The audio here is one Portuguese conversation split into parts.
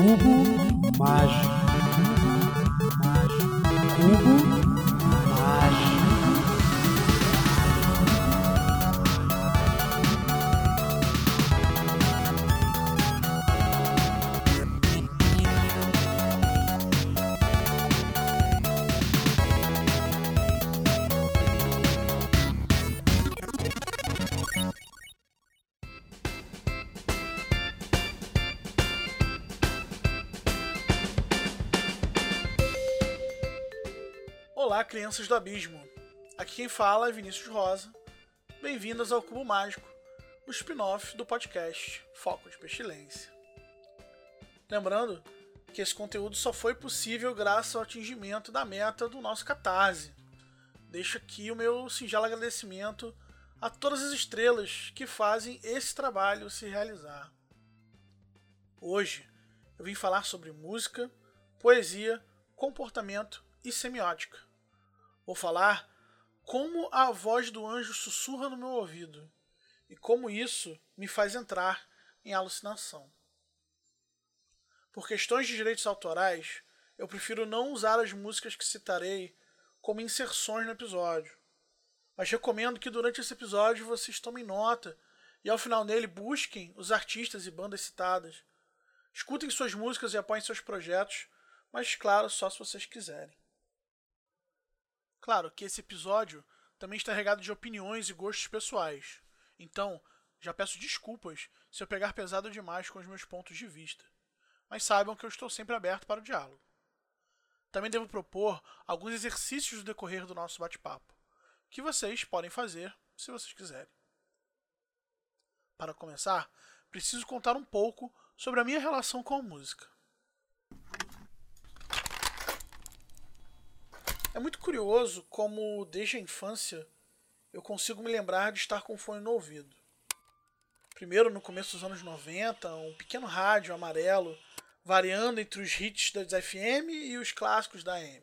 Cubo mágico. Cubo mágico. Olá, crianças do abismo. Aqui quem fala é Vinícius Rosa. Bem-vindas ao Cubo Mágico, o spin-off do podcast Foco de Pestilência. Lembrando que esse conteúdo só foi possível graças ao atingimento da meta do nosso Catarse. Deixo aqui o meu singelo agradecimento a todas as estrelas que fazem esse trabalho se realizar. Hoje eu vim falar sobre música, poesia, comportamento e semiótica. Vou falar como a voz do anjo sussurra no meu ouvido e como isso me faz entrar em alucinação. Por questões de direitos autorais, eu prefiro não usar as músicas que citarei como inserções no episódio. Mas recomendo que durante esse episódio vocês tomem nota e ao final dele busquem os artistas e bandas citadas. Escutem suas músicas e apoiem seus projetos, mas claro, só se vocês quiserem. Claro que esse episódio também está regado de opiniões e gostos pessoais. Então, já peço desculpas se eu pegar pesado demais com os meus pontos de vista. Mas saibam que eu estou sempre aberto para o diálogo. Também devo propor alguns exercícios no decorrer do nosso bate-papo, que vocês podem fazer se vocês quiserem. Para começar, preciso contar um pouco sobre a minha relação com a música. É muito curioso como, desde a infância, eu consigo me lembrar de estar com fone no ouvido. Primeiro, no começo dos anos 90, um pequeno rádio amarelo, variando entre os hits das FM e os clássicos da AM.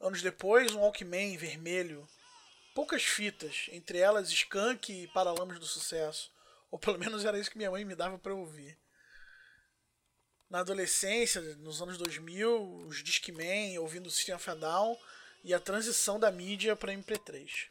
Anos depois, um Walkman vermelho, poucas fitas, entre elas Skank e Paralamas do Sucesso, ou pelo menos era isso que minha mãe me dava para ouvir na adolescência, nos anos 2000, os Discman, ouvindo o System of a Down e a transição da mídia para MP3.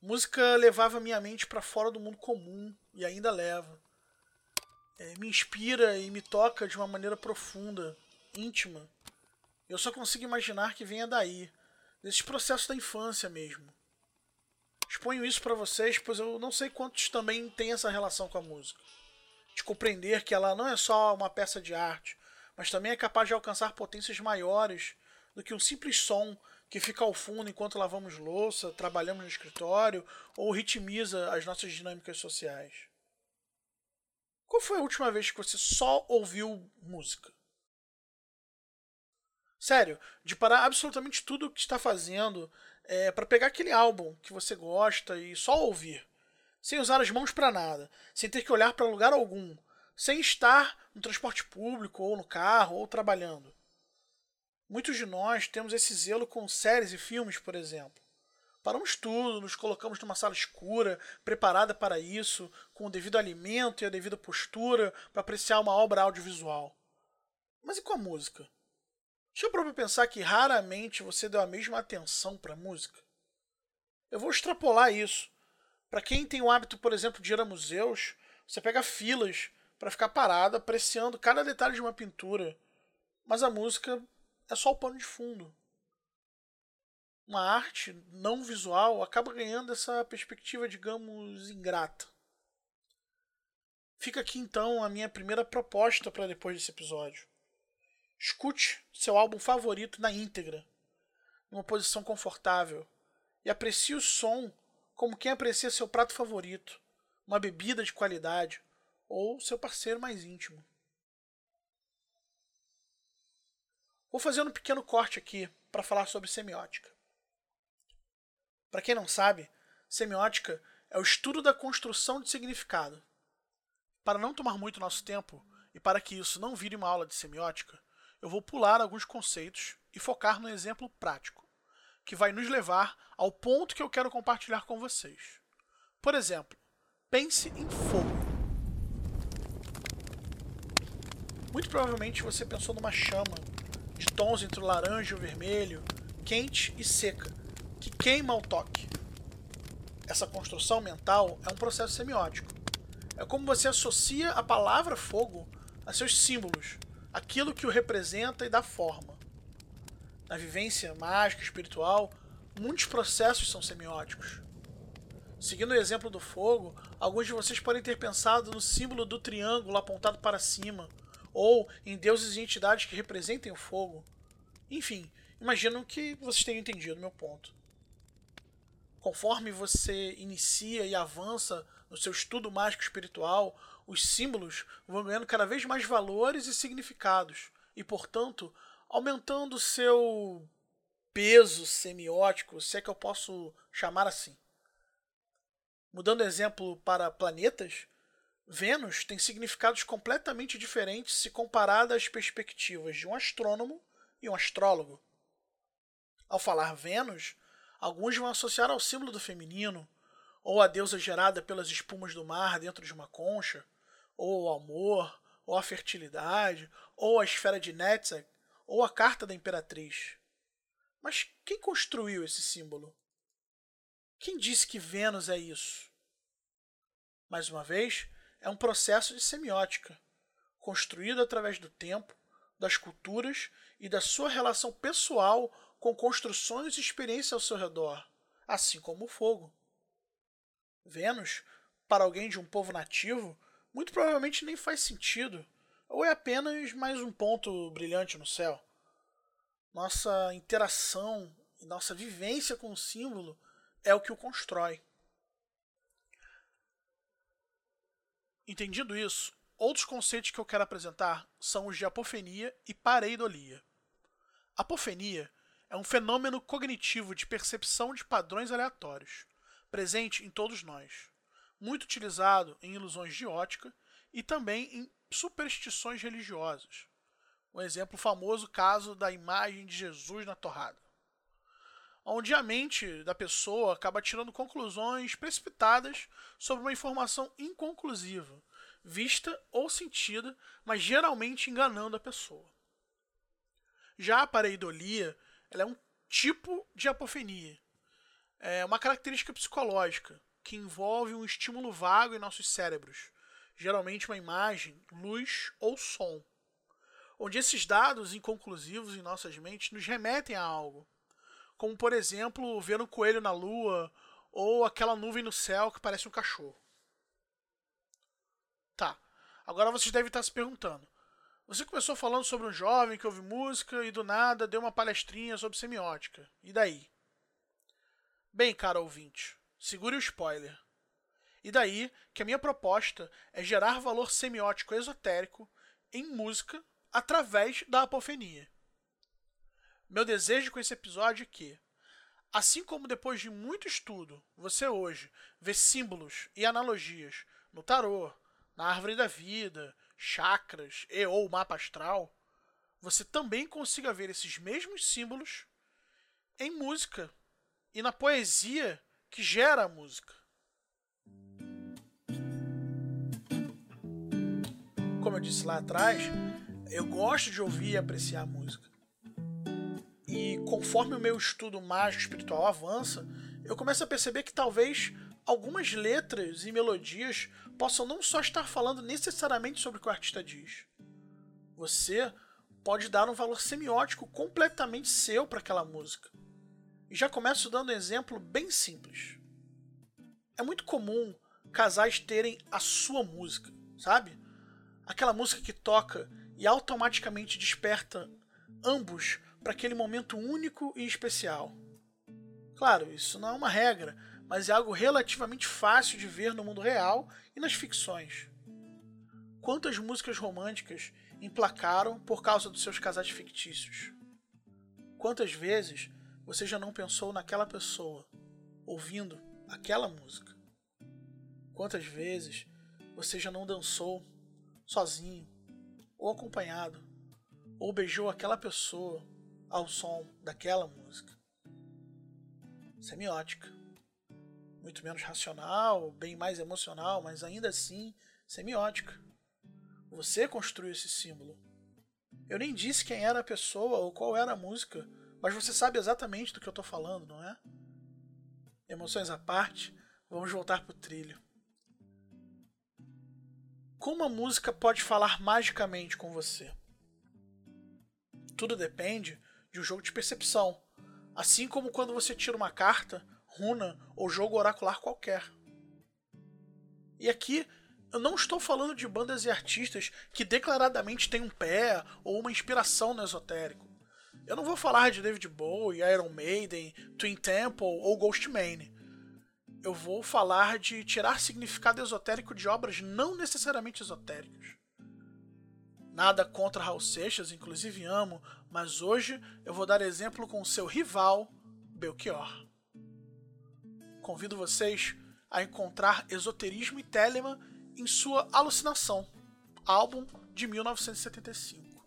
Música levava minha mente para fora do mundo comum e ainda leva. É, me inspira e me toca de uma maneira profunda, íntima. Eu só consigo imaginar que venha daí, desses processos da infância mesmo. Exponho isso para vocês, pois eu não sei quantos também têm essa relação com a música de compreender que ela não é só uma peça de arte, mas também é capaz de alcançar potências maiores do que um simples som que fica ao fundo enquanto lavamos louça, trabalhamos no escritório ou ritmiza as nossas dinâmicas sociais. Qual foi a última vez que você só ouviu música? Sério, de parar absolutamente tudo o que está fazendo é, para pegar aquele álbum que você gosta e só ouvir sem usar as mãos para nada, sem ter que olhar para lugar algum, sem estar no transporte público ou no carro ou trabalhando. Muitos de nós temos esse zelo com séries e filmes, por exemplo. Paramos tudo, nos colocamos numa sala escura, preparada para isso, com o devido alimento e a devida postura para apreciar uma obra audiovisual. Mas e com a música? Já parou para pensar que raramente você deu a mesma atenção para a música? Eu vou extrapolar isso para quem tem o hábito, por exemplo, de ir a museus, você pega filas para ficar parado apreciando cada detalhe de uma pintura, mas a música é só o pano de fundo. Uma arte não visual acaba ganhando essa perspectiva, digamos, ingrata. Fica aqui então a minha primeira proposta para depois desse episódio. Escute seu álbum favorito na íntegra, numa posição confortável, e aprecie o som como quem aprecia seu prato favorito, uma bebida de qualidade ou seu parceiro mais íntimo. Vou fazer um pequeno corte aqui para falar sobre semiótica. Para quem não sabe, semiótica é o estudo da construção de significado. Para não tomar muito nosso tempo e para que isso não vire uma aula de semiótica, eu vou pular alguns conceitos e focar no exemplo prático que vai nos levar ao ponto que eu quero compartilhar com vocês. Por exemplo, pense em fogo. Muito provavelmente você pensou numa chama de tons entre o laranja e o vermelho, quente e seca, que queima ao toque. Essa construção mental é um processo semiótico. É como você associa a palavra fogo a seus símbolos, aquilo que o representa e dá forma. Na vivência mágica espiritual, muitos processos são semióticos. Seguindo o exemplo do fogo, alguns de vocês podem ter pensado no símbolo do triângulo apontado para cima, ou em deuses e entidades que representem o fogo. Enfim, imagino que vocês tenham entendido meu ponto. Conforme você inicia e avança no seu estudo mágico espiritual, os símbolos vão ganhando cada vez mais valores e significados, e, portanto, aumentando seu peso semiótico, se é que eu posso chamar assim. Mudando exemplo para planetas, Vênus tem significados completamente diferentes se comparada às perspectivas de um astrônomo e um astrólogo. Ao falar Vênus, alguns vão associar ao símbolo do feminino, ou a deusa gerada pelas espumas do mar dentro de uma concha, ou ao amor, ou à fertilidade, ou à esfera de Netzach, ou a carta da imperatriz. Mas quem construiu esse símbolo? Quem disse que Vênus é isso? Mais uma vez, é um processo de semiótica, construído através do tempo, das culturas e da sua relação pessoal com construções e experiências ao seu redor, assim como o fogo. Vênus, para alguém de um povo nativo, muito provavelmente nem faz sentido, ou é apenas mais um ponto brilhante no céu. Nossa interação e nossa vivência com o símbolo é o que o constrói. Entendido isso, outros conceitos que eu quero apresentar são os de apofenia e pareidolia. Apofenia é um fenômeno cognitivo de percepção de padrões aleatórios, presente em todos nós, muito utilizado em ilusões de ótica e também em superstições religiosas. Um exemplo famoso caso da imagem de Jesus na torrada onde a mente da pessoa acaba tirando conclusões precipitadas sobre uma informação inconclusiva, vista ou sentida, mas geralmente enganando a pessoa. Já a pareidolia ela é um tipo de apofenia, é uma característica psicológica que envolve um estímulo vago em nossos cérebros, geralmente uma imagem, luz ou som, onde esses dados inconclusivos em nossas mentes nos remetem a algo como por exemplo ver um coelho na lua ou aquela nuvem no céu que parece um cachorro. Tá. Agora vocês devem estar se perguntando. Você começou falando sobre um jovem que ouve música e do nada deu uma palestrinha sobre semiótica. E daí? Bem, cara ouvinte, segure o spoiler. E daí que a minha proposta é gerar valor semiótico esotérico em música através da apofenia. Meu desejo com esse episódio é que, assim como depois de muito estudo, você hoje vê símbolos e analogias no tarô, na árvore da vida, chakras e ou mapa astral, você também consiga ver esses mesmos símbolos em música e na poesia que gera a música. Como eu disse lá atrás, eu gosto de ouvir e apreciar música. E conforme o meu estudo mágico espiritual avança, eu começo a perceber que talvez algumas letras e melodias possam não só estar falando necessariamente sobre o que o artista diz. Você pode dar um valor semiótico completamente seu para aquela música. E já começo dando um exemplo bem simples. É muito comum casais terem a sua música, sabe? Aquela música que toca e automaticamente desperta ambos para aquele momento único e especial. Claro, isso não é uma regra, mas é algo relativamente fácil de ver no mundo real e nas ficções. Quantas músicas românticas emplacaram por causa dos seus casais fictícios? Quantas vezes você já não pensou naquela pessoa, ouvindo aquela música? Quantas vezes você já não dançou sozinho, ou acompanhado, ou beijou aquela pessoa ao som daquela música. Semiótica. Muito menos racional, bem mais emocional, mas ainda assim semiótica. Você construiu esse símbolo. Eu nem disse quem era a pessoa ou qual era a música, mas você sabe exatamente do que eu estou falando, não é? Emoções à parte, vamos voltar para o trilho. Como a música pode falar magicamente com você? Tudo depende de um jogo de percepção, assim como quando você tira uma carta, runa ou jogo oracular qualquer. E aqui eu não estou falando de bandas e artistas que declaradamente têm um pé ou uma inspiração no esotérico. Eu não vou falar de David Bowie, Iron Maiden, Twin Temple ou Ghostman eu vou falar de tirar significado esotérico de obras não necessariamente esotéricas. Nada contra Raul Seixas, inclusive amo, mas hoje eu vou dar exemplo com seu rival, Belchior. Convido vocês a encontrar Esoterismo e Telemann em sua Alucinação, álbum de 1975.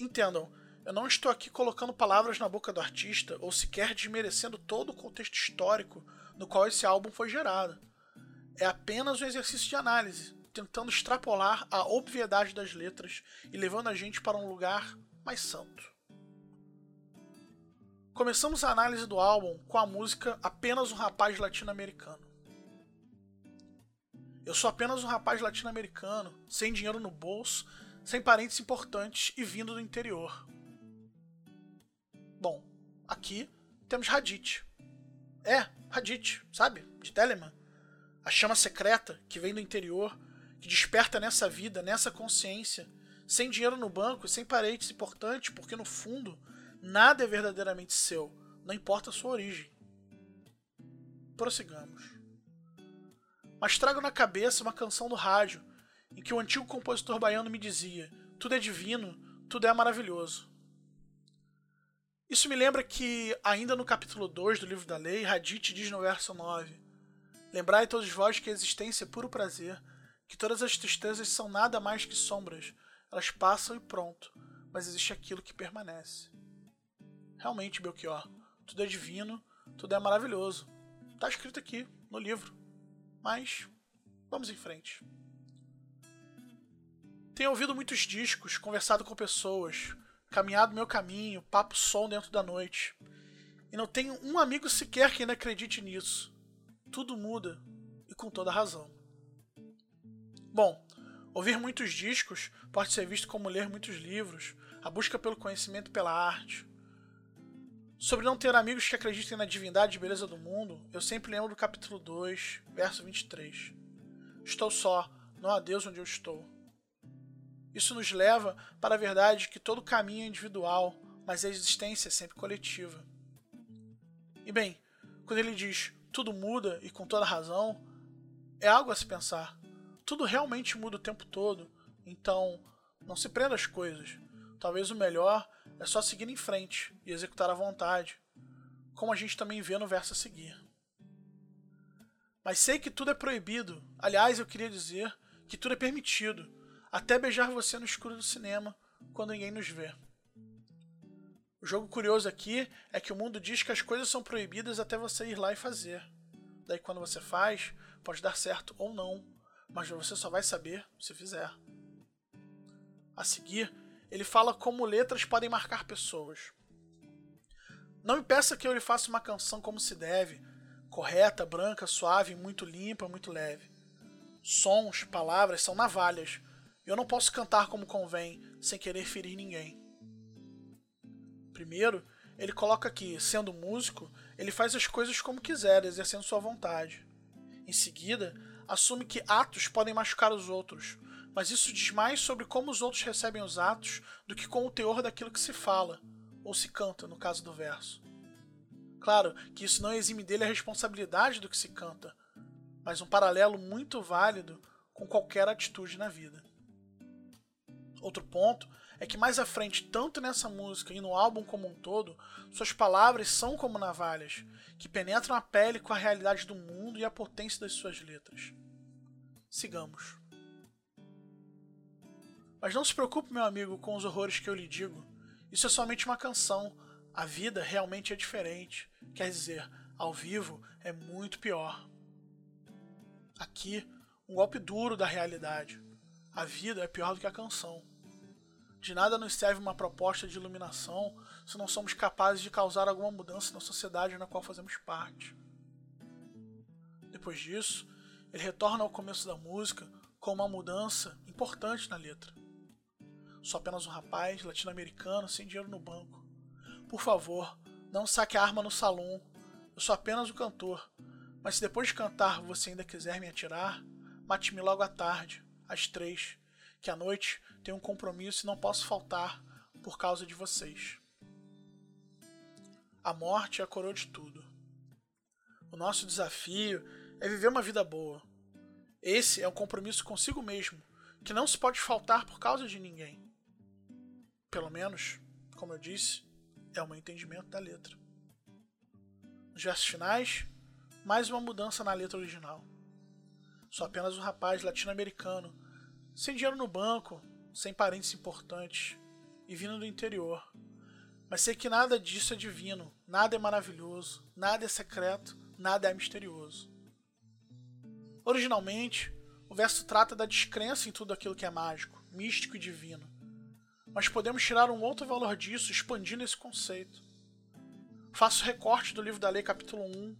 Entendam, eu não estou aqui colocando palavras na boca do artista ou sequer desmerecendo todo o contexto histórico no qual esse álbum foi gerado. É apenas um exercício de análise, tentando extrapolar a obviedade das letras e levando a gente para um lugar mais santo. Começamos a análise do álbum com a música Apenas um Rapaz Latino-Americano. Eu sou apenas um rapaz latino-americano, sem dinheiro no bolso, sem parentes importantes e vindo do interior. Bom, aqui temos Raditz. É, Hadith, sabe? De Telemann. A chama secreta que vem do interior, que desperta nessa vida, nessa consciência, sem dinheiro no banco sem parentes importantes, porque no fundo nada é verdadeiramente seu, não importa a sua origem. Prossigamos. Mas trago na cabeça uma canção do rádio, em que o antigo compositor baiano me dizia: tudo é divino, tudo é maravilhoso. Isso me lembra que, ainda no capítulo 2 do livro da lei, Hadith diz no verso 9: Lembrai todos vós que a existência é puro prazer, que todas as tristezas são nada mais que sombras, elas passam e pronto, mas existe aquilo que permanece. Realmente, Belchior, tudo é divino, tudo é maravilhoso. Está escrito aqui, no livro. Mas, vamos em frente. Tenho ouvido muitos discos, conversado com pessoas, caminhado meu caminho, papo som dentro da noite. E não tenho um amigo sequer que ainda acredite nisso. Tudo muda, e com toda razão. Bom, ouvir muitos discos pode ser visto como ler muitos livros, a busca pelo conhecimento pela arte. Sobre não ter amigos que acreditem na divindade e beleza do mundo, eu sempre lembro do capítulo 2, verso 23. Estou só, não há Deus onde eu estou. Isso nos leva para a verdade que todo caminho é individual, mas a existência é sempre coletiva. E bem, quando ele diz tudo muda e com toda razão, é algo a se pensar. Tudo realmente muda o tempo todo, então não se prenda às coisas. Talvez o melhor é só seguir em frente e executar a vontade, como a gente também vê no verso a seguir. Mas sei que tudo é proibido. Aliás, eu queria dizer que tudo é permitido até beijar você no escuro do cinema quando ninguém nos vê. O jogo curioso aqui é que o mundo diz que as coisas são proibidas até você ir lá e fazer. Daí quando você faz, pode dar certo ou não, mas você só vai saber se fizer. A seguir, ele fala como letras podem marcar pessoas. Não me peça que eu lhe faça uma canção como se deve, correta, branca, suave, muito limpa, muito leve. Sons, palavras são navalhas eu não posso cantar como convém, sem querer ferir ninguém. Primeiro, ele coloca que, sendo músico, ele faz as coisas como quiser, exercendo sua vontade. Em seguida, assume que atos podem machucar os outros, mas isso diz mais sobre como os outros recebem os atos do que com o teor daquilo que se fala, ou se canta, no caso do verso. Claro que isso não exime dele a responsabilidade do que se canta, mas um paralelo muito válido com qualquer atitude na vida. Outro ponto é que mais à frente, tanto nessa música e no álbum como um todo, suas palavras são como navalhas, que penetram a pele com a realidade do mundo e a potência das suas letras. Sigamos. Mas não se preocupe, meu amigo, com os horrores que eu lhe digo. Isso é somente uma canção. A vida realmente é diferente. Quer dizer, ao vivo é muito pior. Aqui, um golpe duro da realidade. A vida é pior do que a canção. De nada nos serve uma proposta de iluminação se não somos capazes de causar alguma mudança na sociedade na qual fazemos parte. Depois disso, ele retorna ao começo da música com uma mudança importante na letra. Sou apenas um rapaz latino-americano sem dinheiro no banco. Por favor, não saque a arma no salão. Eu sou apenas o cantor. Mas se depois de cantar você ainda quiser me atirar, mate-me logo à tarde, às três, que à noite tenho um compromisso e não posso faltar por causa de vocês. A morte é a coroa de tudo. O nosso desafio é viver uma vida boa. Esse é um compromisso consigo mesmo, que não se pode faltar por causa de ninguém. Pelo menos, como eu disse, é o meu entendimento da letra. Nos versos finais, mais uma mudança na letra original. Sou apenas um rapaz latino-americano, sem dinheiro no banco, sem parentes importantes e vindo do interior. Mas sei que nada disso é divino, nada é maravilhoso, nada é secreto, nada é misterioso. Originalmente, o verso trata da descrença em tudo aquilo que é mágico, místico e divino. Mas podemos tirar um outro valor disso expandindo esse conceito. Faço recorte do livro da lei, capítulo 1,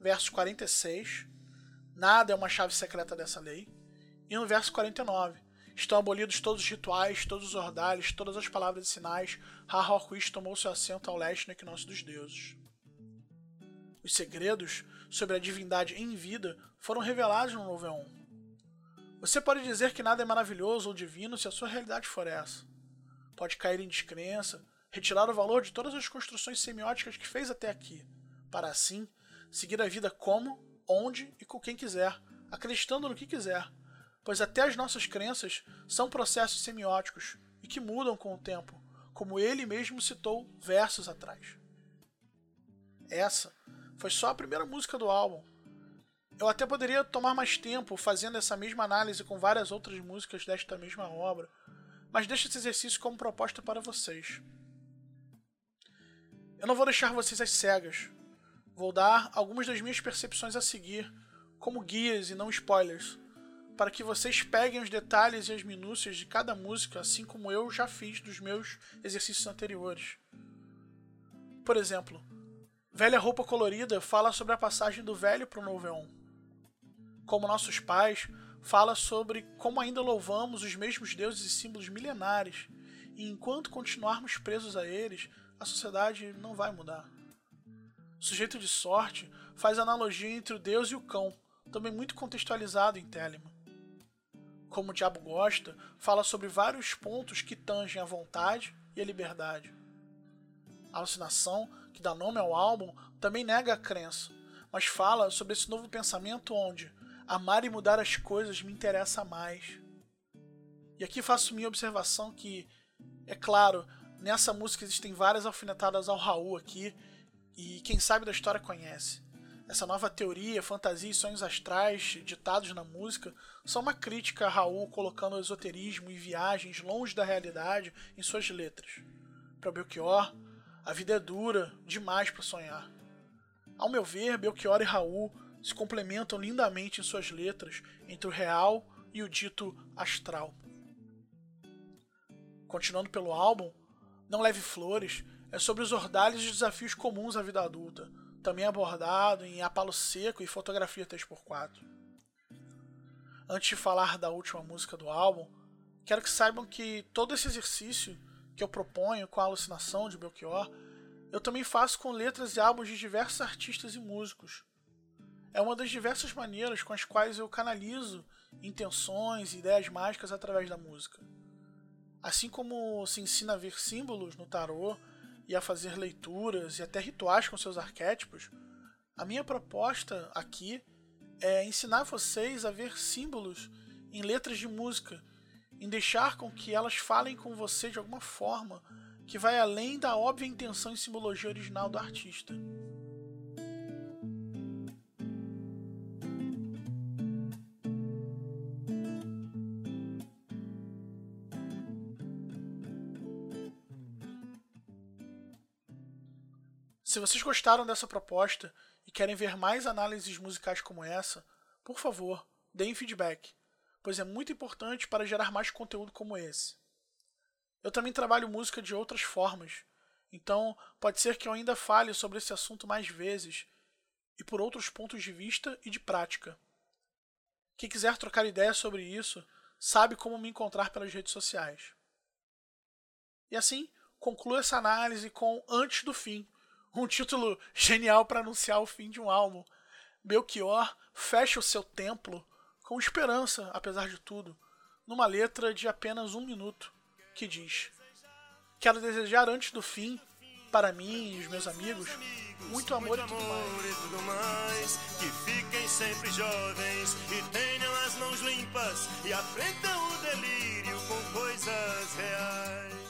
verso 46. Nada é uma chave secreta dessa lei. E no verso 49, Estão abolidos todos os rituais, todos os ordalhos, todas as palavras e sinais. Harhorquist tomou seu assento ao leste no equinócio dos deuses. Os segredos sobre a divindade em vida foram revelados no Novo Eon. Você pode dizer que nada é maravilhoso ou divino se a sua realidade for essa. Pode cair em descrença, retirar o valor de todas as construções semióticas que fez até aqui, para assim seguir a vida como, onde e com quem quiser, acreditando no que quiser pois até as nossas crenças são processos semióticos e que mudam com o tempo, como ele mesmo citou versos atrás. Essa foi só a primeira música do álbum. Eu até poderia tomar mais tempo fazendo essa mesma análise com várias outras músicas desta mesma obra, mas deixo esse exercício como proposta para vocês. Eu não vou deixar vocês às cegas. Vou dar algumas das minhas percepções a seguir, como guias e não spoilers, para que vocês peguem os detalhes e as minúcias de cada música, assim como eu já fiz dos meus exercícios anteriores. Por exemplo, Velha Roupa Colorida fala sobre a passagem do velho para o novo Eon. Como nossos pais, fala sobre como ainda louvamos os mesmos deuses e símbolos milenares, e enquanto continuarmos presos a eles, a sociedade não vai mudar. Sujeito de sorte faz analogia entre o deus e o cão, também muito contextualizado em Telemann como o diabo gosta, fala sobre vários pontos que tangem a vontade e a liberdade. A alucinação, que dá nome ao álbum, também nega a crença, mas fala sobre esse novo pensamento onde amar e mudar as coisas me interessa mais. E aqui faço minha observação que, é claro, nessa música existem várias alfinetadas ao Raul aqui, e quem sabe da história conhece. Essa nova teoria, fantasia e sonhos astrais ditados na música são uma crítica a Raul colocando esoterismo e viagens longe da realidade em suas letras. Para Belchior, a vida é dura demais para sonhar. Ao meu ver, Belchior e Raul se complementam lindamente em suas letras entre o real e o dito astral. Continuando pelo álbum, Não Leve Flores é sobre os ordalhos e desafios comuns à vida adulta também abordado em Apalo Seco e Fotografia 3x4. Antes de falar da última música do álbum, quero que saibam que todo esse exercício que eu proponho com a alucinação de Belchior, eu também faço com letras e álbuns de diversos artistas e músicos. É uma das diversas maneiras com as quais eu canalizo intenções e ideias mágicas através da música. Assim como se ensina a ver símbolos no tarô e a fazer leituras e até rituais com seus arquétipos, a minha proposta aqui é ensinar vocês a ver símbolos em letras de música, em deixar com que elas falem com você de alguma forma que vai além da óbvia intenção e simbologia original do artista. Se vocês gostaram dessa proposta e querem ver mais análises musicais como essa, por favor, deem feedback, pois é muito importante para gerar mais conteúdo como esse. Eu também trabalho música de outras formas, então pode ser que eu ainda fale sobre esse assunto mais vezes e por outros pontos de vista e de prática. Quem quiser trocar ideias sobre isso, sabe como me encontrar pelas redes sociais. E assim, concluo essa análise com Antes do Fim, um título genial para anunciar o fim de um álbum. Belchior fecha o seu templo com esperança, apesar de tudo, numa letra de apenas um minuto, que diz: Quero desejar antes do fim, para mim e os meus amigos, muito amor, muito amor e tudo mais. Que fiquem sempre jovens e tenham as mãos limpas e aprendam o delírio com coisas reais.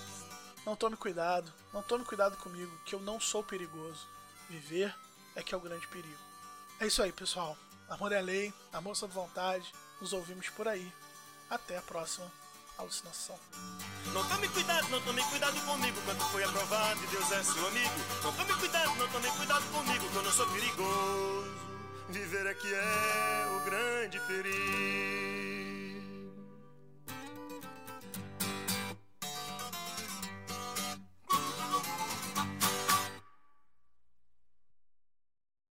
Não tome cuidado, não tome cuidado comigo, que eu não sou perigoso. Viver é que é o grande perigo. É isso aí, pessoal. Amor é lei, amor sob vontade. Nos ouvimos por aí. Até a próxima alucinação. Não tome cuidado, não tome cuidado comigo quando foi aprovado Deus é seu amigo. Não tome cuidado, não tome cuidado comigo que eu não sou perigoso. Viver aqui é o grande perigo.